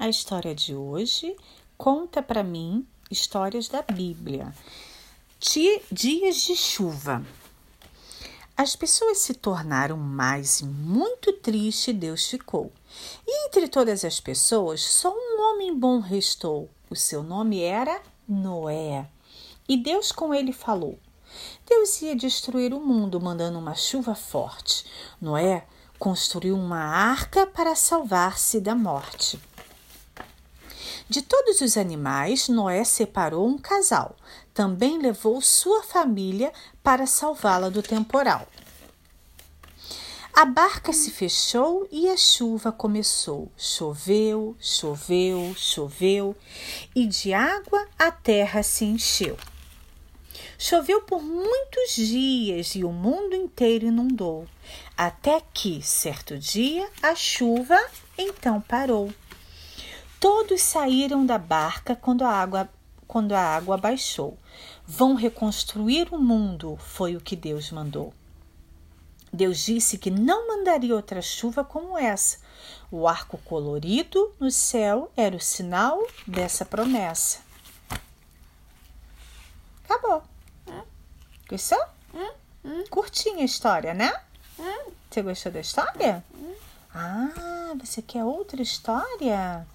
A história de hoje conta para mim histórias da Bíblia. Dias de chuva. As pessoas se tornaram mais e muito triste Deus ficou. E entre todas as pessoas, só um homem bom restou. O seu nome era Noé. E Deus com ele falou. Deus ia destruir o mundo mandando uma chuva forte. Noé construiu uma arca para salvar-se da morte. De todos os animais, Noé separou um casal. Também levou sua família para salvá-la do temporal. A barca se fechou e a chuva começou. Choveu, choveu, choveu, e de água a terra se encheu. Choveu por muitos dias e o mundo inteiro inundou, até que, certo dia, a chuva então parou. Todos saíram da barca quando a água quando a água baixou. Vão reconstruir o mundo, foi o que Deus mandou. Deus disse que não mandaria outra chuva como essa. O arco colorido no céu era o sinal dessa promessa. Acabou. Gostou? Curtinha a história, né? Você gostou da história? Ah, você quer outra história?